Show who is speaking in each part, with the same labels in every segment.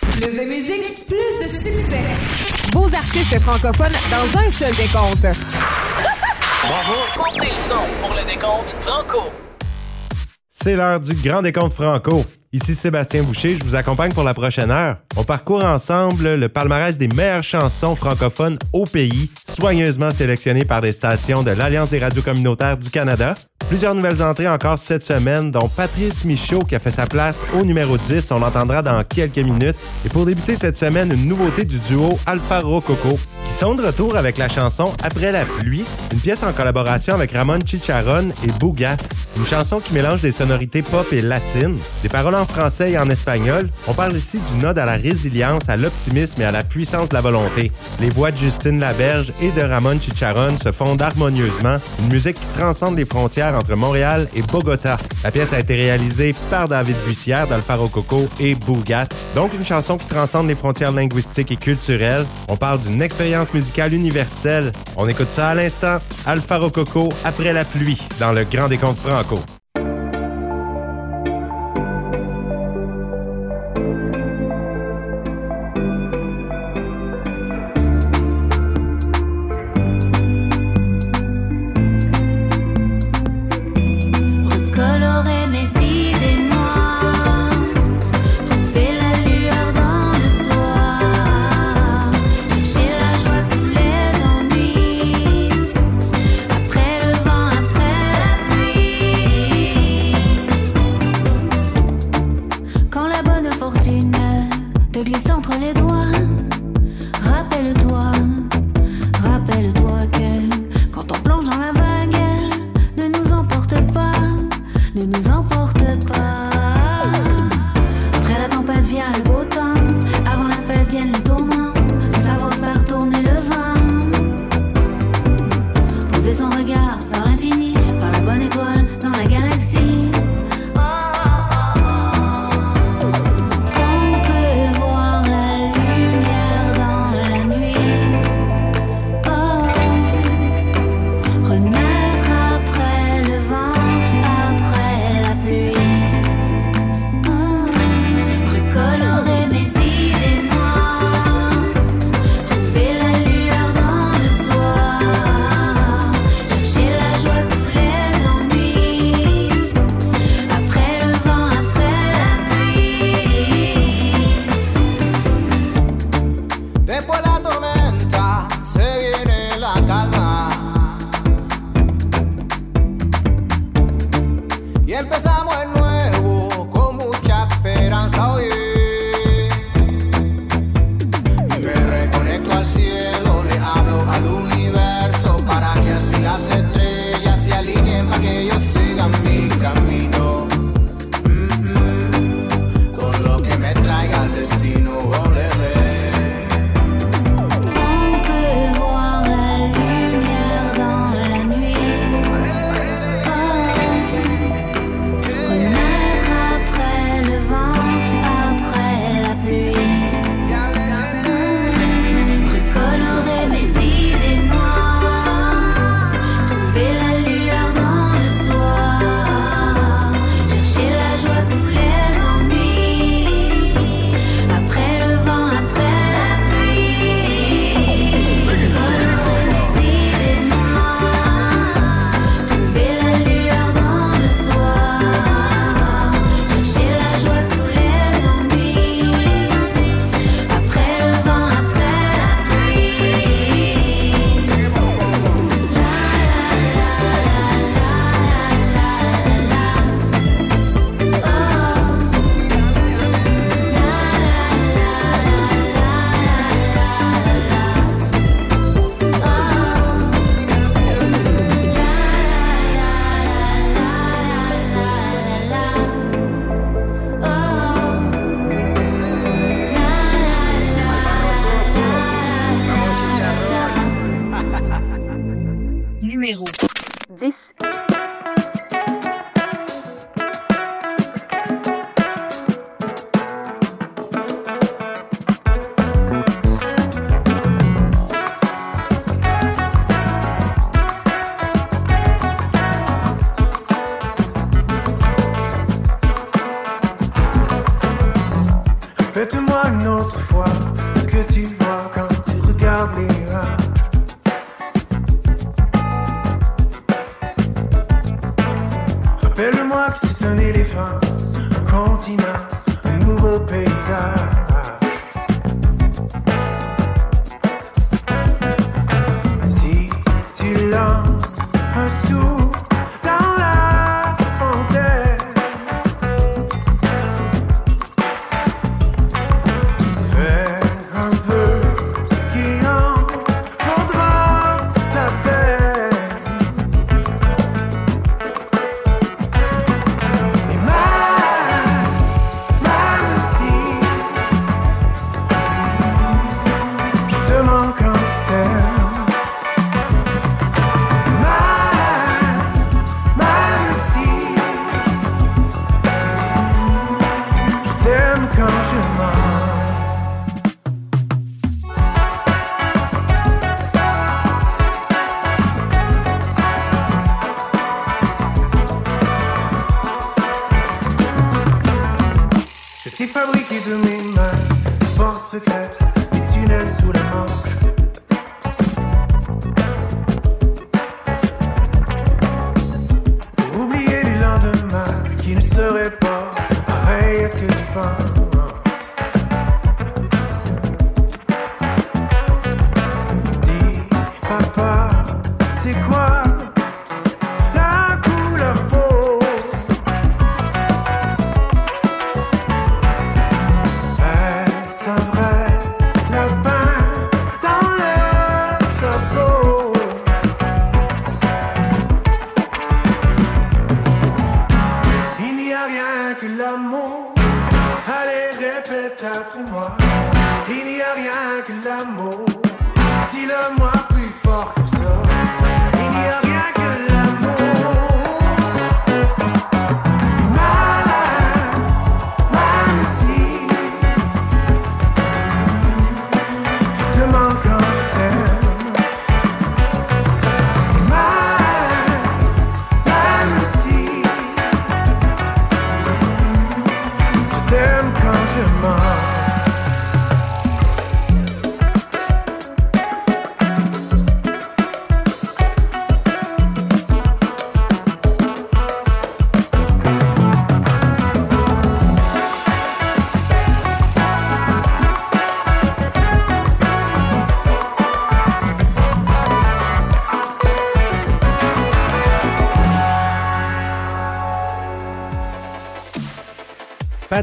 Speaker 1: Plus de musique, plus de succès. Vos artistes francophones dans un seul décompte.
Speaker 2: Bravo! Comptez le son pour le décompte Franco.
Speaker 3: C'est l'heure du grand décompte franco. Ici Sébastien Boucher, je vous accompagne pour la prochaine heure. On parcourt ensemble le palmarès des meilleures chansons francophones au pays, soigneusement sélectionnées par les stations de l'Alliance des radios communautaires du Canada. Plusieurs nouvelles entrées encore cette semaine, dont Patrice Michaud qui a fait sa place au numéro 10. On l'entendra dans quelques minutes. Et pour débuter cette semaine, une nouveauté du duo Alpha Rococo qui sont de retour avec la chanson Après la pluie, une pièce en collaboration avec Ramon Chicharon et Bougat. Une chanson qui mélange des sonorités pop et latines, des paroles en français et en espagnol. On parle ici du node à la résilience, à l'optimisme et à la puissance de la volonté. Les voix de Justine Laberge et de Ramon Chicharon se fondent harmonieusement, une musique qui transcende les frontières entre Montréal et Bogota. La pièce a été réalisée par David Bussière d'Alpha Rococo et Bougat. Donc une chanson qui transcende les frontières linguistiques et culturelles. On parle d'une expérience musicale universelle. On écoute ça à l'instant. Alpha Rococo après la pluie dans le Grand Décompte Franco.
Speaker 4: someone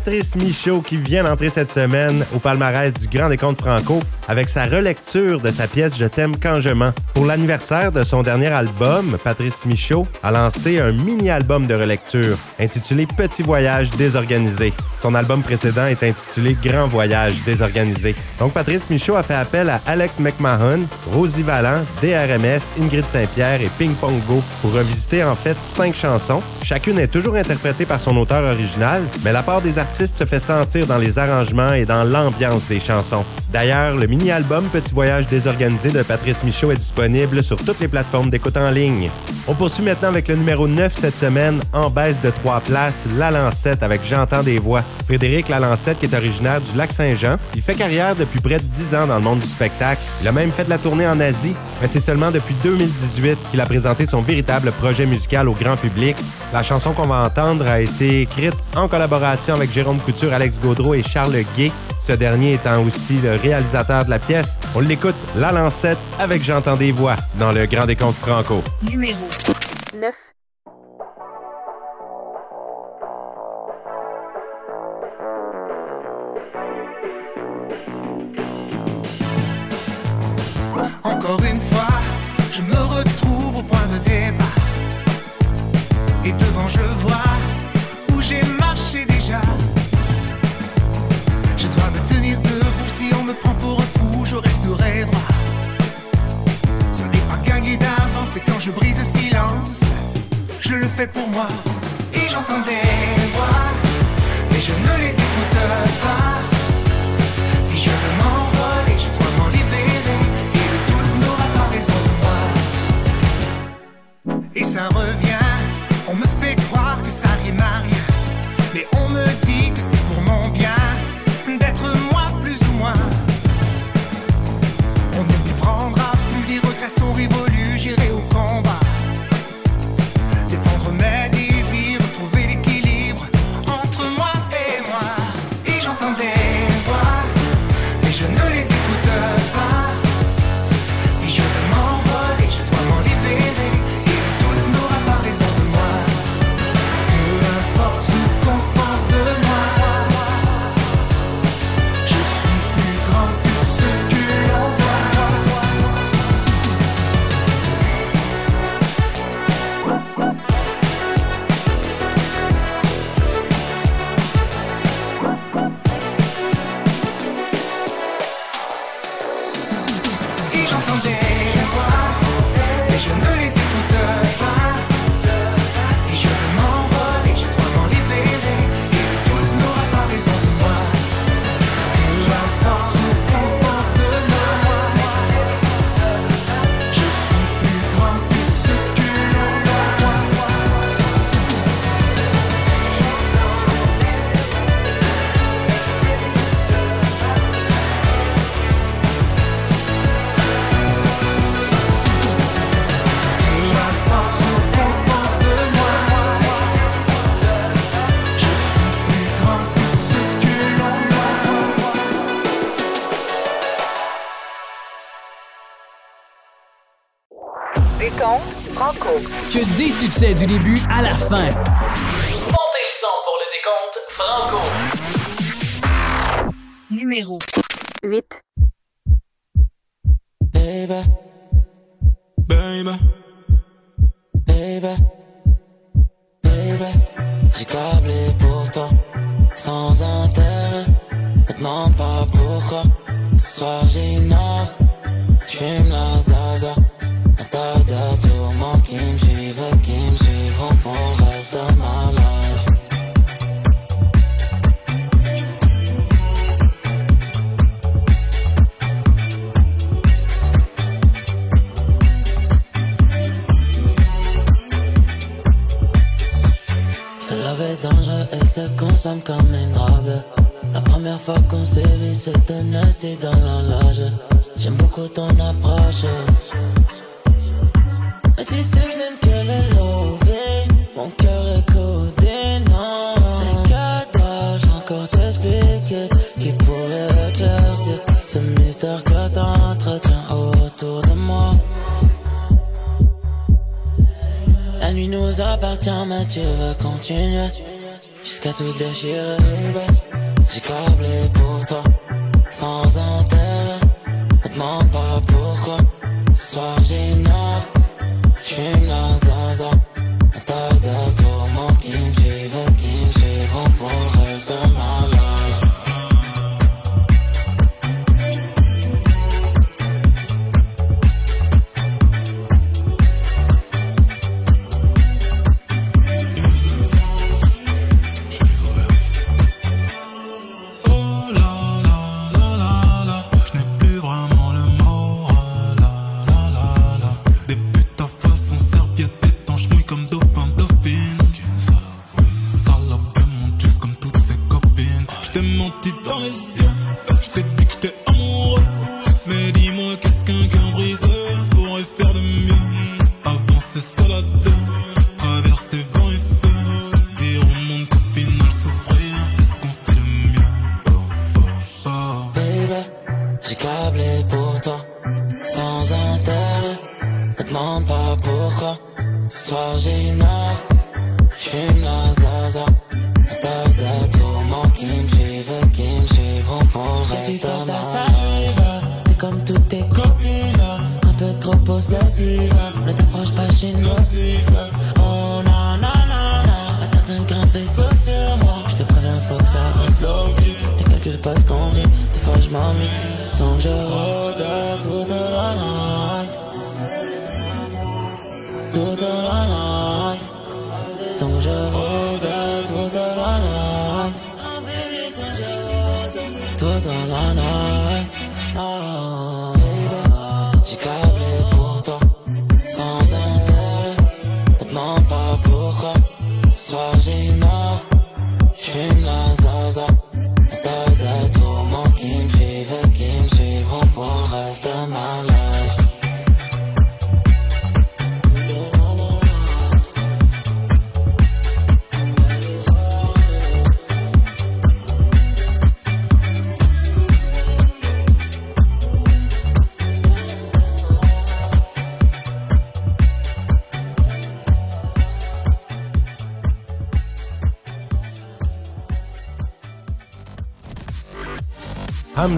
Speaker 3: Patrice Michaud qui vient d'entrer cette semaine au palmarès du Grand Décompte Franco avec sa relecture de sa pièce Je t'aime quand je mens. Pour l'anniversaire de son dernier album, Patrice Michaud a lancé un mini-album de relecture intitulé Petit voyage désorganisé. Son album précédent est intitulé Grand voyage désorganisé. Donc Patrice Michaud a fait appel à Alex McMahon, Rosie Vallant, DRMS, Ingrid Saint-Pierre et Ping Pong Go pour revisiter en fait cinq chansons. Chacune est toujours interprétée par son auteur original, mais la part des artistes se fait sentir dans les arrangements et dans l'ambiance des chansons. D'ailleurs, le mini-album Petit voyage désorganisé de Patrice Michaud est disponible sur toutes les plateformes d'écoute en ligne. On poursuit maintenant avec le numéro 9 cette semaine, en baisse de 3 places, La Lancette avec J'entends des voix. Frédéric Lalancette, qui est originaire du lac Saint-Jean, il fait carrière depuis près de 10 ans dans le monde du spectacle. Il a même fait de la tournée en Asie, mais c'est seulement depuis 2018 qu'il a présenté son véritable projet musical au grand public. La chanson qu'on va entendre a été écrite en collaboration avec Jérôme Couture, Alex Gaudreau et Charles Gay, ce dernier étant aussi le réalisateur de la pièce. On l'écoute, La Lancette, avec J'entends des voix, dans le Grand Décompte Franco.
Speaker 5: Numéro 9.
Speaker 4: Encore une fois, je me retrouve au point de départ. Et devant, je vois droit. Ce n'est pas gagné d'avance, mais quand je brise le silence, je le fais pour moi. Et j'entends des voix, mais je ne les écoute pas. Si je veux m'envoler, je dois m'en libérer. Et le doute n'aura pas raison de moi. Et ça revient, on me fait croire que ça rime à rien. Que
Speaker 6: des succès du début à la fin.
Speaker 2: Montez le son pour le décompte franco.
Speaker 5: Numéro 8.
Speaker 7: Baby, baby, baby, baby, j'ai câblé pour toi, sans intérêt. Me demande pas pourquoi. Ce soir j'ignore, j'fume la zaza. Un tas de tourments qui me suivent, qui me suivront pour le reste de ma life. Love est dangereux et se consomme comme une drogue. La première fois qu'on s'est vu, c'était nasty dans la loge. J'aime beaucoup ton approche. Tu sais, je n'aime que le loving. Mon cœur est codé, non. Mais que dois-je encore t'expliquer qui pourrait éclaircir ce mystère que t'entretiens autour de moi? La nuit nous appartient, mais tu veux continuer jusqu'à tout déchirer. J'ai câblé pour toi, sans intérêt. Me demande pas pourquoi. Ce soir j'ignore, j'fume la
Speaker 8: cause all I know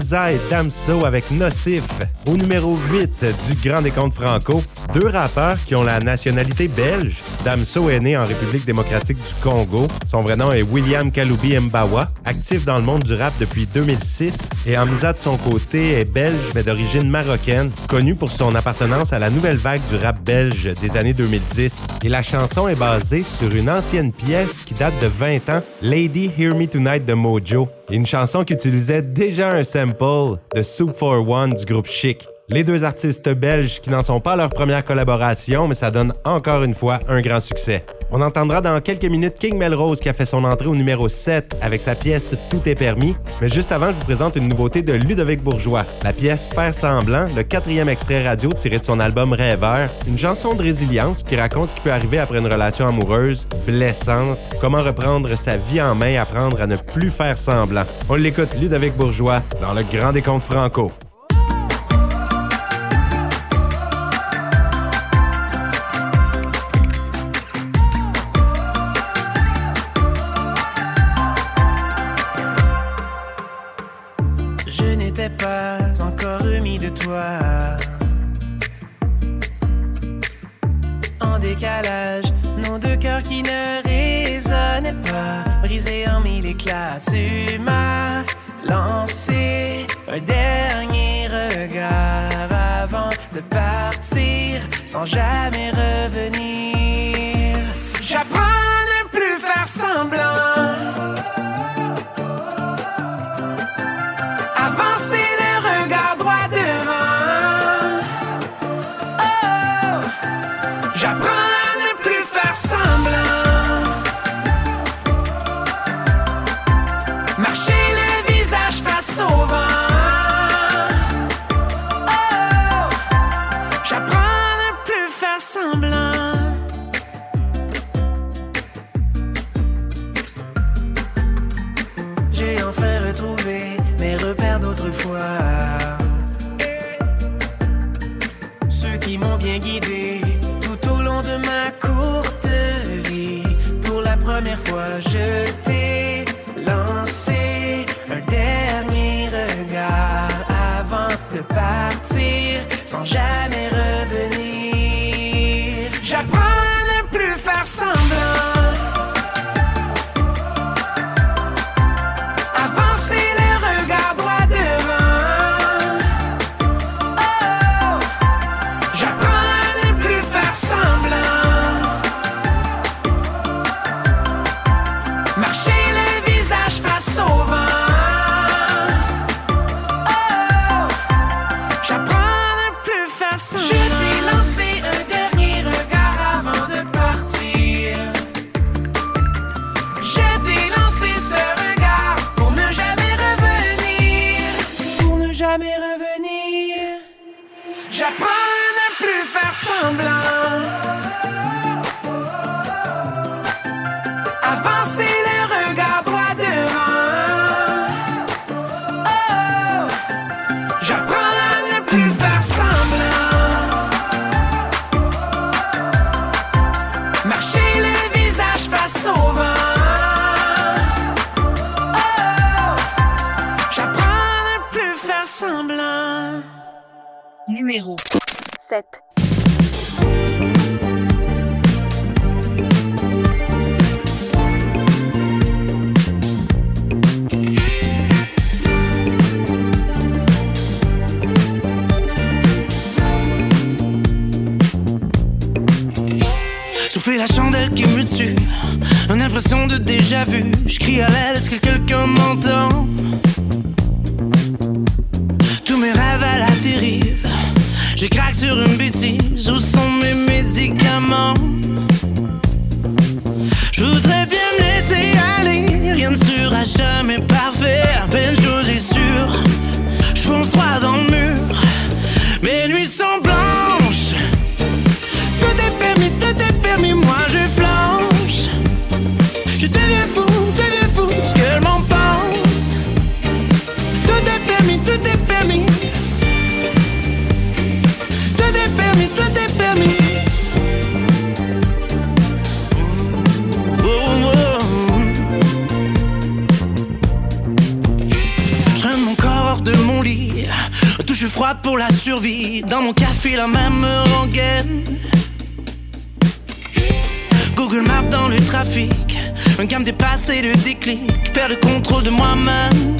Speaker 8: Et
Speaker 3: Damso avec Nocif. Au numéro 8 du Grand Décompte Franco, deux rappeurs qui ont la nationalité belge. Damso est né en République démocratique du Congo. Son vrai nom est William Kaloubi Mbawa, actif dans le monde du rap depuis 2006. Et Hamza, de son côté, est belge mais d'origine marocaine, connu pour son appartenance à la nouvelle vague du rap belge des années 2010. Et la chanson est basée sur une ancienne pièce qui date de 20 ans, Lady Hear Me Tonight de Mojo. Une chanson qui utilisait déjà un sample de Soup for One du groupe Chic. Les deux artistes belges qui n'en sont pas à leur première collaboration, mais ça donne encore une fois un grand succès. On entendra dans quelques minutes King Melrose qui a fait son entrée au numéro 7 avec sa pièce Tout est permis. Mais juste avant, je vous présente une nouveauté de Ludovic Bourgeois. La pièce Faire semblant, le quatrième extrait radio tiré de son album Rêveur. Une chanson de résilience qui raconte ce qui peut arriver après une relation amoureuse blessante, comment reprendre sa vie en main apprendre à ne plus faire semblant. On l'écoute Ludovic Bourgeois dans le Grand Décompte Franco.
Speaker 9: sans jamais revenir.
Speaker 5: 7.
Speaker 9: Souffler la chandelle qui me tue, une impression de déjà vu. Je crie à l'aide, est-ce que quelqu'un m'entend? Dans mon café, la même rengaine. Google Maps dans le trafic. Un gamme dépassé, le déclic. Père le contrôle de moi-même.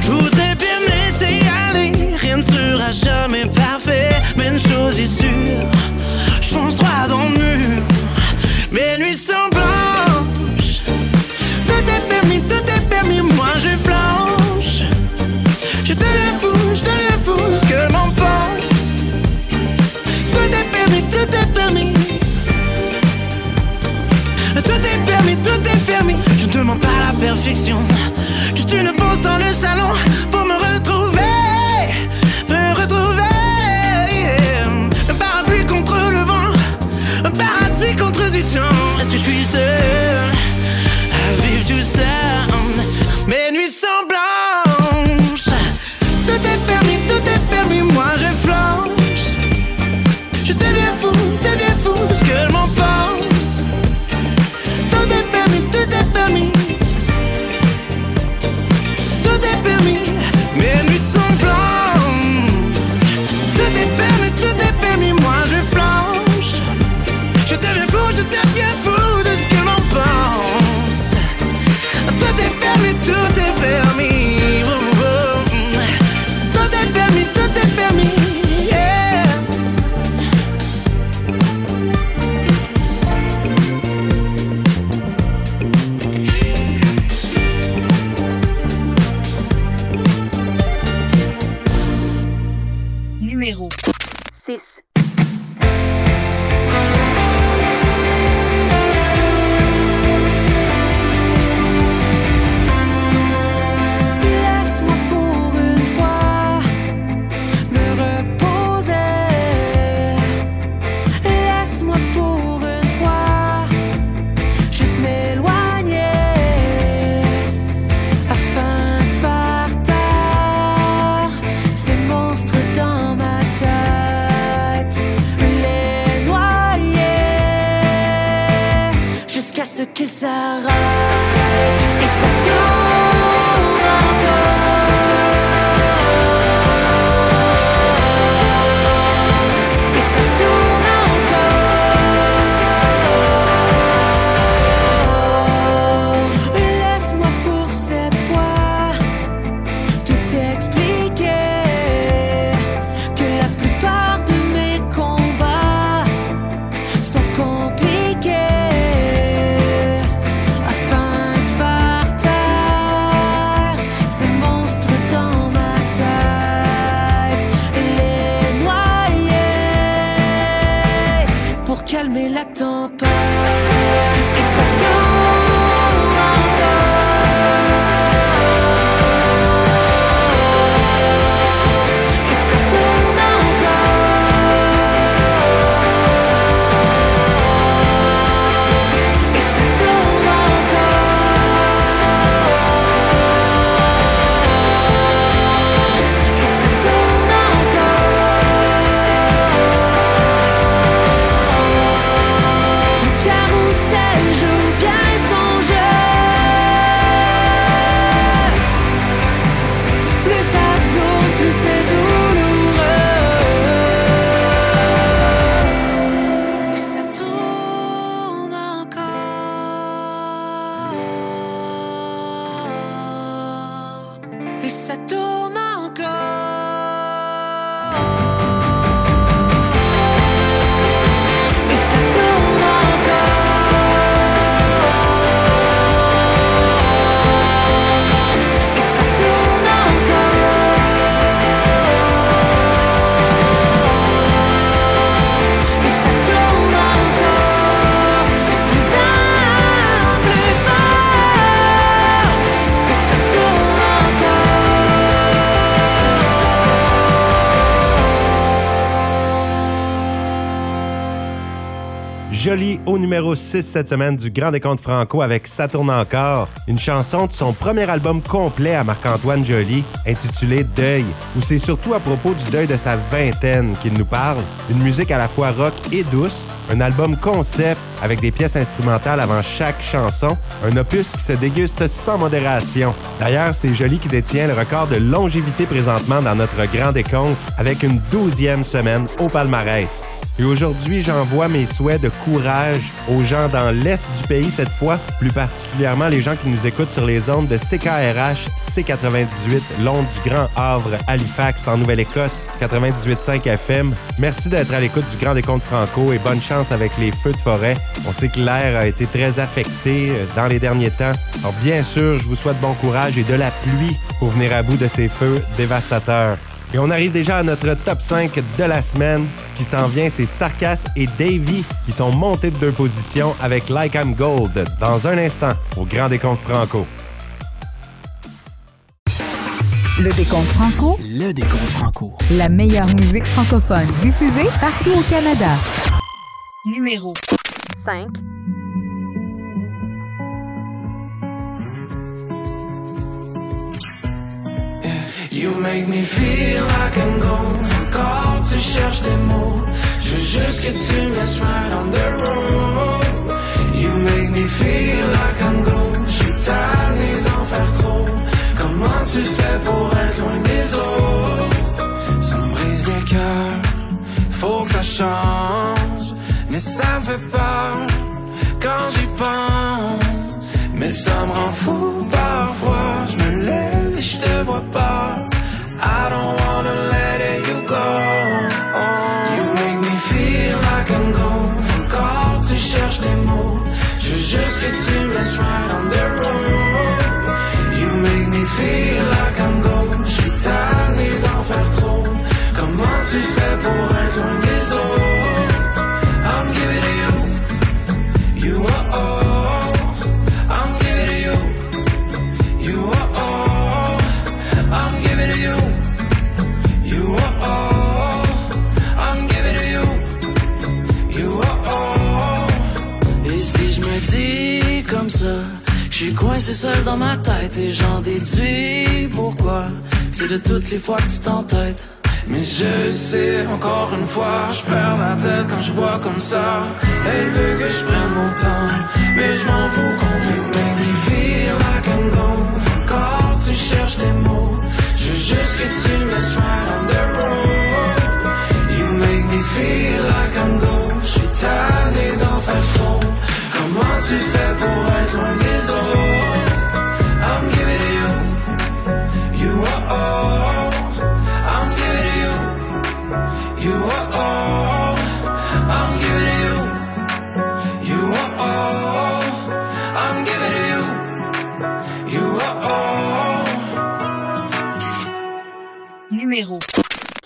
Speaker 9: Je voudrais bien me laisser aller. Rien ne sera jamais parfait. Mais une chose est sûre, je fonce droit dans le mur. Mais Je ne demande pas la perfection, juste une pause dans le salon pour me temps
Speaker 3: Jolie au numéro 6 cette semaine du Grand Décompte Franco avec Ça tourne encore, une chanson de son premier album complet à Marc-Antoine Joly, intitulé Deuil, où c'est surtout à propos du deuil de sa vingtaine qu'il nous parle. Une musique à la fois rock et douce, un album concept avec des pièces instrumentales avant chaque chanson, un opus qui se déguste sans modération. D'ailleurs, c'est Joly qui détient le record de longévité présentement dans notre Grand Décompte avec une douzième semaine au palmarès. Et aujourd'hui, j'envoie mes souhaits de courage aux gens dans l'Est du pays cette fois, plus particulièrement les gens qui nous écoutent sur les ondes de CKRH C98, l'onde du Grand Havre, Halifax, en Nouvelle-Écosse, 98.5 FM. Merci d'être à l'écoute du Grand Décompte Franco et bonne chance avec les feux de forêt. On sait que l'air a été très affecté euh, dans les derniers temps. Alors bien sûr, je vous souhaite bon courage et de la pluie pour venir à bout de ces feux dévastateurs. Et on arrive déjà à notre top 5 de la semaine. Ce qui s'en vient, c'est Sarkas et Davy qui sont montés de deux positions avec Like I'm Gold dans un instant au Grand Décompte Franco.
Speaker 1: Le décompte franco,
Speaker 6: Le décompte franco.
Speaker 1: la meilleure musique francophone diffusée partout au Canada.
Speaker 5: Numéro 5.
Speaker 9: You make me feel like I'm gone. Encore tu cherches des mots. Je veux juste que tu me laisses right on the road You make me feel like I'm gone. Je suis tanné d'en faire trop. Comment tu fais pour être loin des autres? Ça me brise le cœur. Faut que ça change. Mais ça me fait peur Quand j'y pense. Mais ça me rend fou parfois. Je me lève et je te vois pas des mots. Je veux juste que tu me laisses right on the road. You make me feel like I'm gone. Je suis tanné d'en faire trop. Comment tu fais pour être loin c'est seul dans ma tête et j'en déduis pourquoi. C'est de toutes les fois que tu t'entêtes. Mais je sais, encore une fois, je perds la tête quand je bois comme ça. Elle veut que je prenne mon temps, mais je m'en fous complètement. Make me feel like I'm gone. Quand tu cherches tes mots, je veux juste que tu me right on the road. You make me feel like I'm gone. Je suis tanné d'en faire trop. Comment tu fais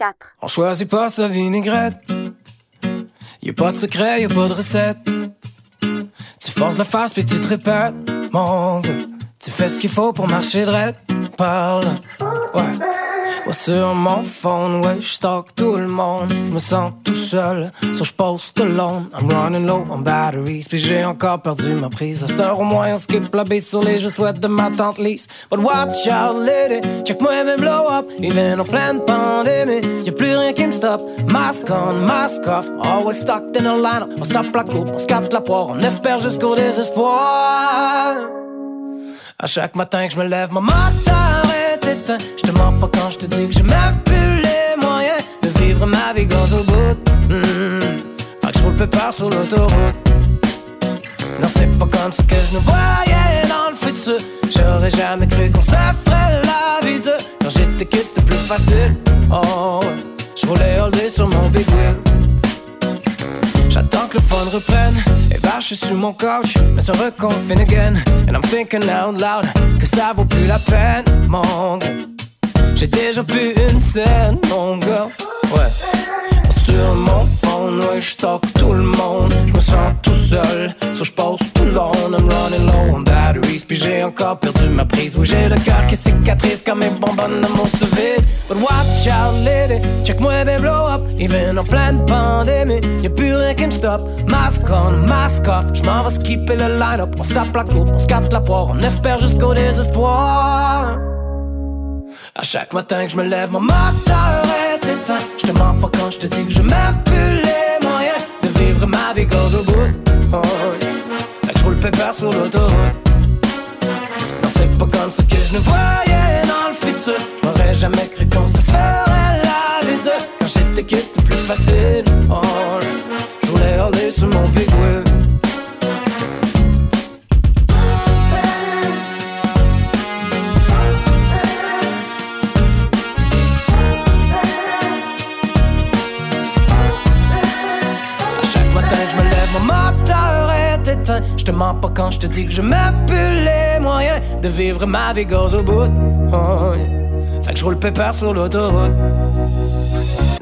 Speaker 5: 4.
Speaker 10: On choisit pas sa vinaigrette. Y a pas de secret, y a pas de recette. Tu forces la face puis tu te répètes. Tu fais ce qu'il faut pour marcher droit. Parle, ouais. Sur mon phone, ouais, je tout le monde. Je me sens tout seul, so je poste alone. I'm running low on batteries, puis j'ai encore perdu ma prise. À cette heure au moins, on skip la base sur les jeux souhaite de ma tante Lise. But watch out, lady, check moi même blow up. Even en pleine pandémie, y'a plus rien qui me stoppe. Mask on, mask off, always stuck in a line. On se tape la coupe, on se capte la poire, on espère jusqu'au désespoir. À chaque matin que je me lève, mon moteur est éteint. Je te je dis que même plus les moyens de vivre ma vie gaz au bout. Mm. Fait que je roule pépère sur l'autoroute. Non, c'est pas comme ça que je nous voyais dans le futur. J'aurais jamais cru qu'on se ferait la vie dure. Quand j'étais kid, c'était plus facile. Oh. Je roulais all day sur mon big wheel. J'attends que le fun reprenne Et vache sur mon couch Mais se reconfine again And I'm thinking out loud Que ça vaut plus la peine Mon gars J'ai déjà pu une scène Mon gars Ouais sur mon phone, ouais, je tout le monde. Je me sens tout seul, so je pose tout long. I'm running low on batteries, puis j'ai encore perdu ma prise. Oui, j'ai le cœur qui cicatrise comme mes bonbonnes mon sous vide. But watch out, lady, check moi, baby, blow up. Even en pleine pandémie, y'a plus rien qui me stoppe. Mask on, mask off, je m'en vais skipper le line-up. On se la coupe, on se la poire, on espère jusqu'au désespoir. À chaque matin que je me lève, mon moteur est éteint. Je te mens pas quand je te dis que je même plus les moyens de vivre ma vie gaz au bout. Oh, je roule pépère sur l'autoroute. Non, c'est pas comme ça que je ne voyais dans le futur. Je m'aurais jamais cru qu'on se ferait la vie. Quand j'étais kid, c'était plus facile. Oh, je voulais aller sur mon big wheel. Éteint. Je te mens pas quand je te dis que je plus les moyens de vivre ma vie gaz au bout. Oh. Fait que je roule pépère sur l'autoroute.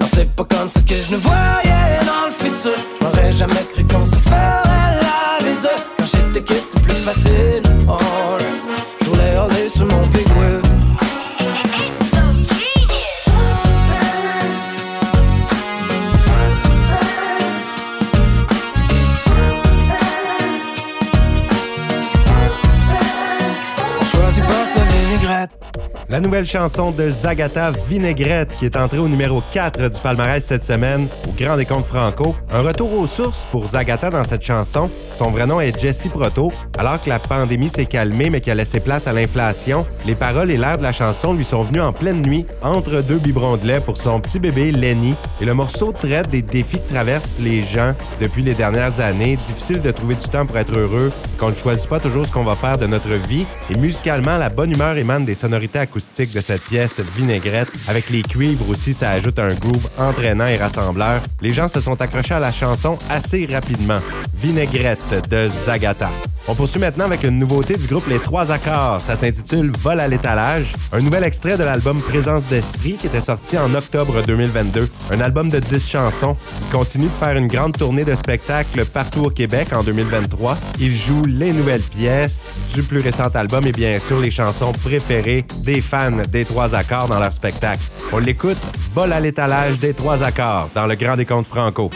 Speaker 10: Non, c'est pas comme ça que je ne voyais dans le futur. Je m'aurais jamais cru qu'on se ferait la vie dure. Quand j'étais kid, c'était plus facile. Oh, je voulais aller sur mon big wheel.
Speaker 3: La nouvelle chanson de Zagata Vinaigrette qui est entrée au numéro 4 du palmarès cette semaine au Grand Décompte Franco. Un retour aux sources pour Zagata dans cette chanson. Son vrai nom est Jessie Proto. Alors que la pandémie s'est calmée mais qui a laissé place à l'inflation, les paroles et l'air de la chanson lui sont venus en pleine nuit entre deux biberons de lait pour son petit bébé Lenny. Et le morceau traite des défis que traversent les gens depuis les dernières années. Difficile de trouver du temps pour être heureux, qu'on ne choisit pas toujours ce qu'on va faire de notre vie. Et musicalement, la bonne humeur émane des sonorités acoustiques de cette pièce vinaigrette. Avec les cuivres aussi, ça ajoute un groove entraînant et rassembleur. Les gens se sont accrochés à la chanson assez rapidement. Vinaigrette de Zagata. On poursuit maintenant avec une nouveauté du groupe Les Trois Accords. Ça s'intitule Vol à l'étalage. Un nouvel extrait de l'album Présence d'esprit qui était sorti en octobre 2022. Un album de 10 chansons. Ils continuent de faire une grande tournée de spectacles partout au Québec en 2023. Ils jouent les nouvelles pièces du plus récent album et bien sûr les chansons préférées des fans des Trois Accords dans leur spectacle. On l'écoute, Vol à l'étalage des Trois Accords dans le Grand Décompte Franco.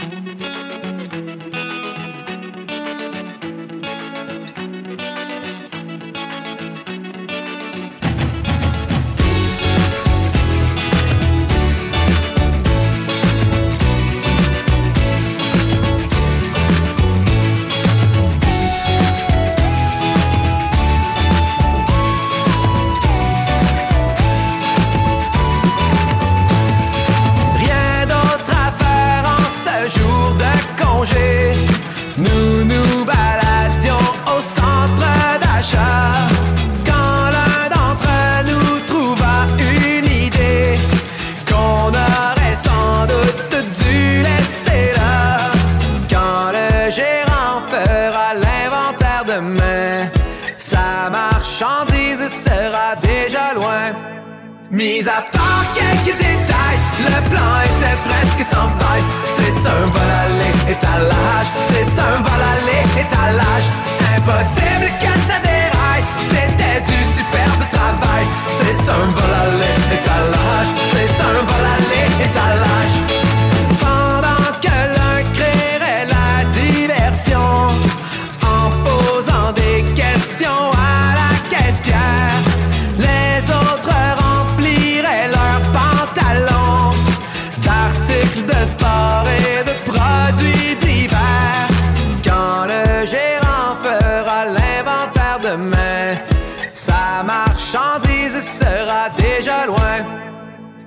Speaker 9: C'est un vol aller étalage, c'est un vol aller étalage.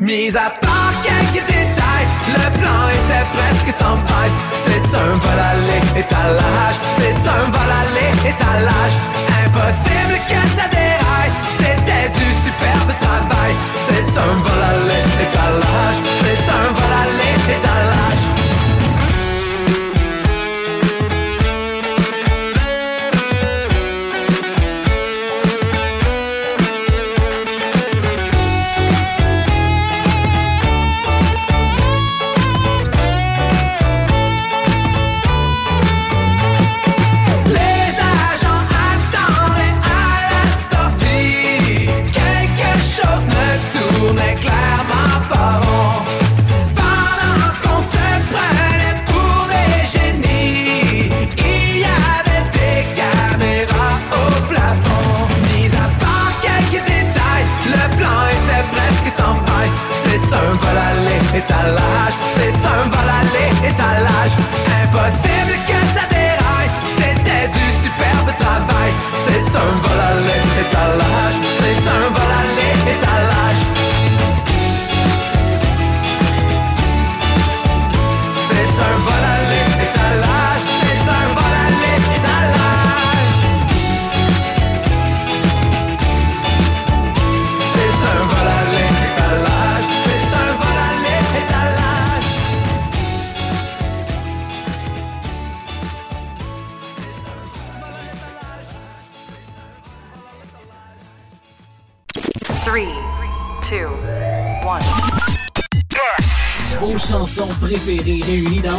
Speaker 9: Mis à part quelques détails, le plan était presque sans faille. C'est un vol aller étalage, c'est un vol aller étalage. Impossible que ça déraille, c'était du superbe travail. C'est un vol aller étalage, c'est un vol aller étalage. Étalage, c'est un vol aller étalage.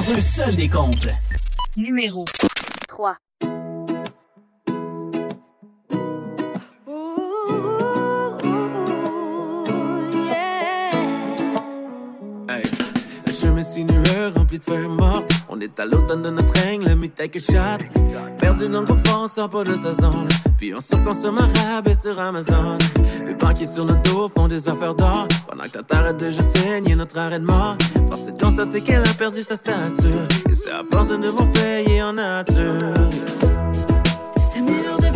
Speaker 6: Dans un seul décompte.
Speaker 5: Numéro 3.
Speaker 10: Hey. Un chemin sinueux rempli de. On est à l'automne de notre règne, le mitaille que chatte. Perdu dans le confort, sort pas de sa zone. Puis on surconsomme arabe et sur Amazon. Les banquiers sur nos dos font des affaires d'or. Pendant que ta t'arrête de je saigne notre arrêt de mort. Force est de constater qu'elle a perdu sa stature. Et c'est à force de devoir payer en nature.
Speaker 11: Ces murs de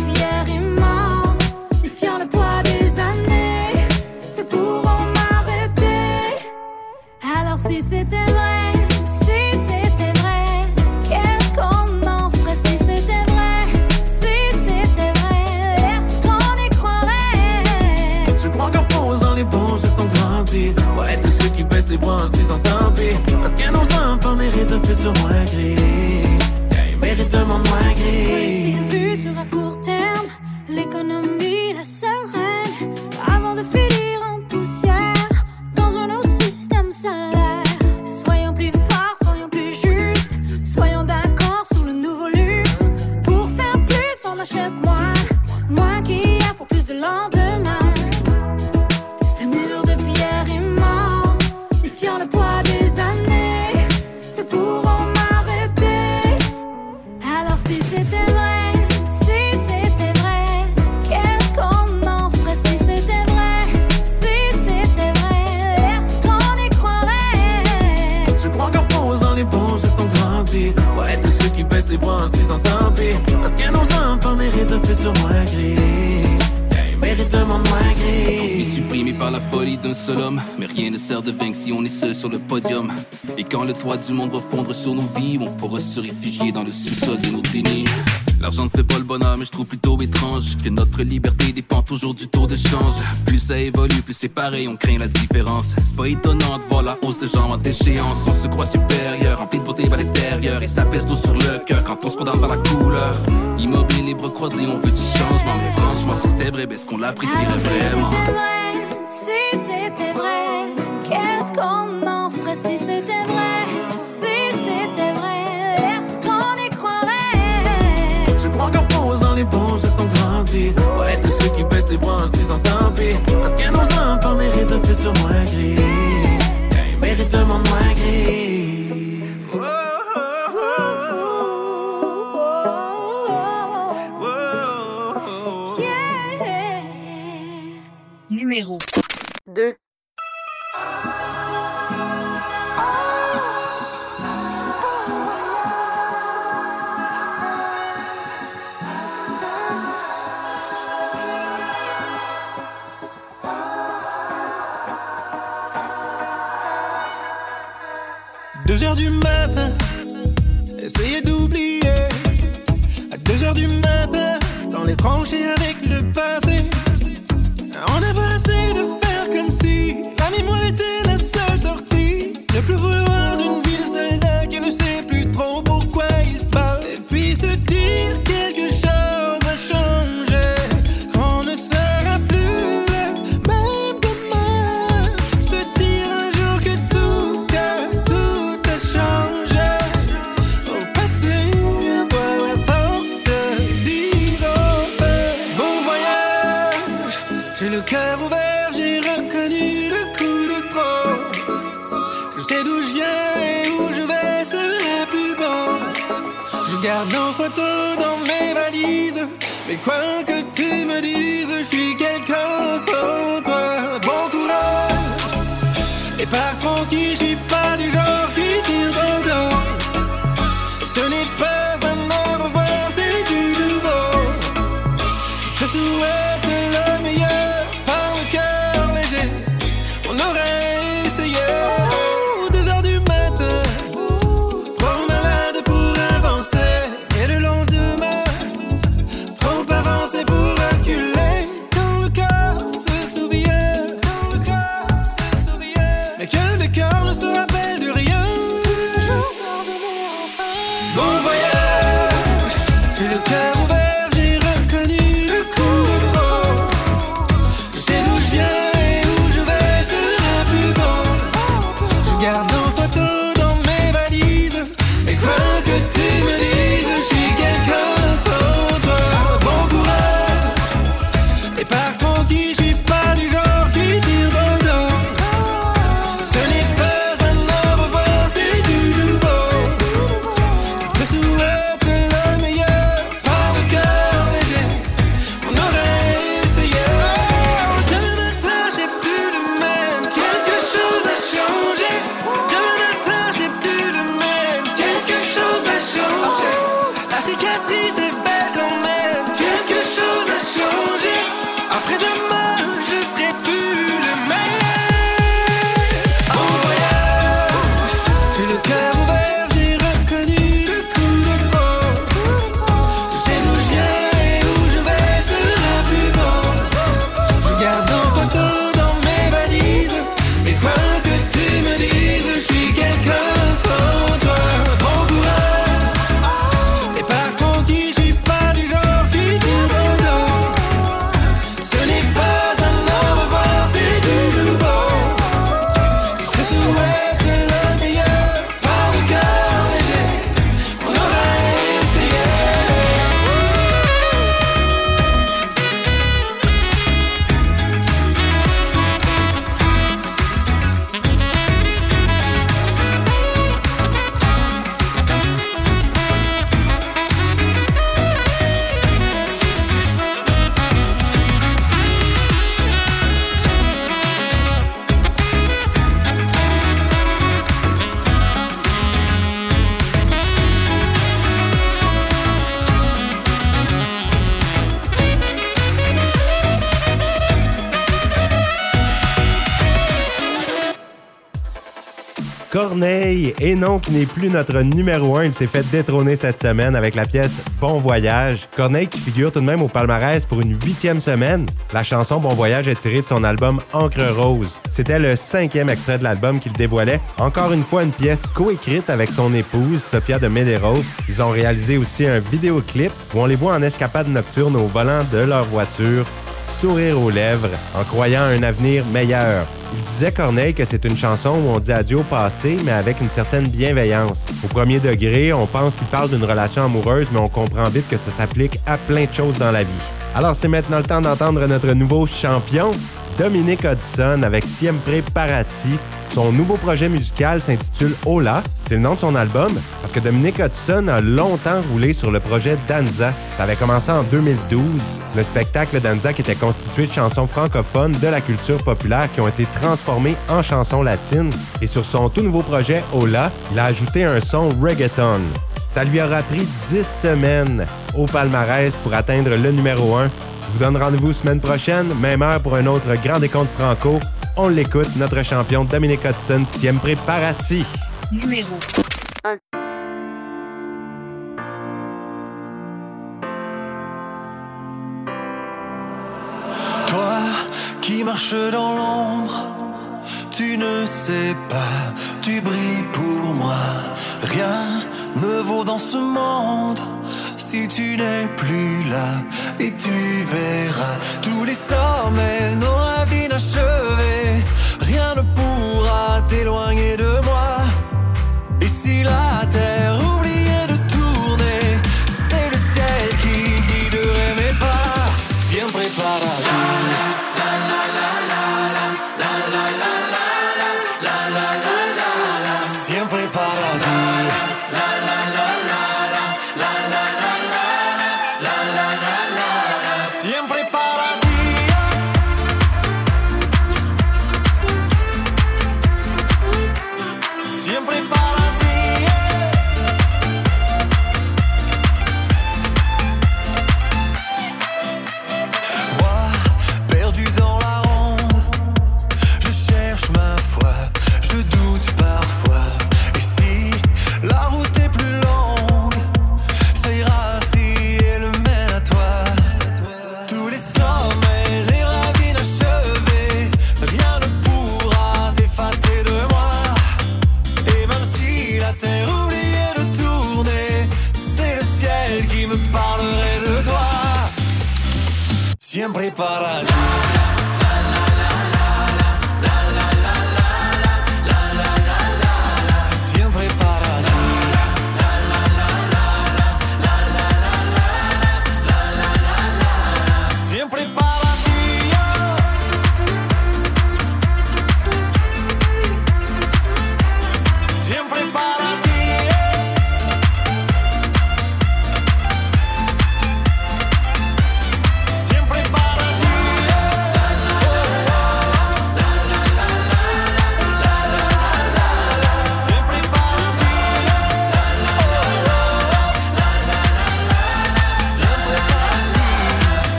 Speaker 12: du monde va fondre sur nos vies, on pourra se réfugier dans le sous-sol de nos dénis. L'argent ne fait pas le bonheur, mais je trouve plutôt étrange que notre liberté dépend toujours du taux de change. Plus ça évolue, plus c'est pareil, on craint la différence. C'est pas étonnant de voir la hausse de gens en déchéance. On se croit supérieur, rempli de beauté à l'intérieur, et ça pèse l'eau sur le cœur quand on se condamne par la couleur. Immobile, les bras croisés, on veut du changement, mais franchement, si c'était vrai, ben, est-ce qu'on l'apprécierait
Speaker 11: si
Speaker 12: vraiment?
Speaker 13: futur moins gris. Il mérite un monde moins gris.
Speaker 9: Numéro 2
Speaker 5: étranger
Speaker 3: Corneille. Et non, qui n'est plus notre numéro un, Il s'est fait détrôner cette semaine avec la pièce Bon Voyage. Corneille qui figure tout de même au palmarès pour une huitième semaine. La chanson Bon Voyage est tirée de son album Encre Rose. C'était le cinquième extrait de l'album qu'il dévoilait. Encore une fois, une pièce coécrite avec son épouse, Sophia de Medeiros. Ils ont réalisé aussi un vidéoclip où on les voit en escapade nocturne au volant de leur voiture sourire aux lèvres en croyant à un avenir meilleur. Il disait, Corneille, que c'est une chanson où on dit adieu au passé, mais avec une certaine bienveillance. Au premier degré, on pense qu'il parle d'une relation amoureuse, mais on comprend vite que ça s'applique à plein de choses dans la vie. Alors, c'est maintenant le temps d'entendre notre nouveau champion, Dominique Hudson avec Siempre Parati. Son nouveau projet musical s'intitule Hola. C'est le nom de son album parce que Dominique Hudson a longtemps roulé sur le projet Danza. Ça avait commencé en 2012. Le spectacle Danza qui était constitué de chansons francophones de la culture populaire qui ont été transformées en chansons latines. Et sur son tout nouveau projet Hola, il a ajouté un son reggaeton. Ça lui aura pris 10 semaines au palmarès pour atteindre le numéro 1. Je vous donne rendez-vous semaine prochaine, même heure pour un autre grand décompte franco. On l'écoute, notre champion Dominique Hudson, Siempre Parati.
Speaker 5: Numéro 1.
Speaker 8: Qui marches dans l'ombre, tu ne sais pas, tu brilles pour moi. Rien ne vaut dans ce monde si tu n'es plus là. Et tu verras tous les sommets, nos rêves inachevés. Rien ne pourra t'éloigner de moi. Et si la terre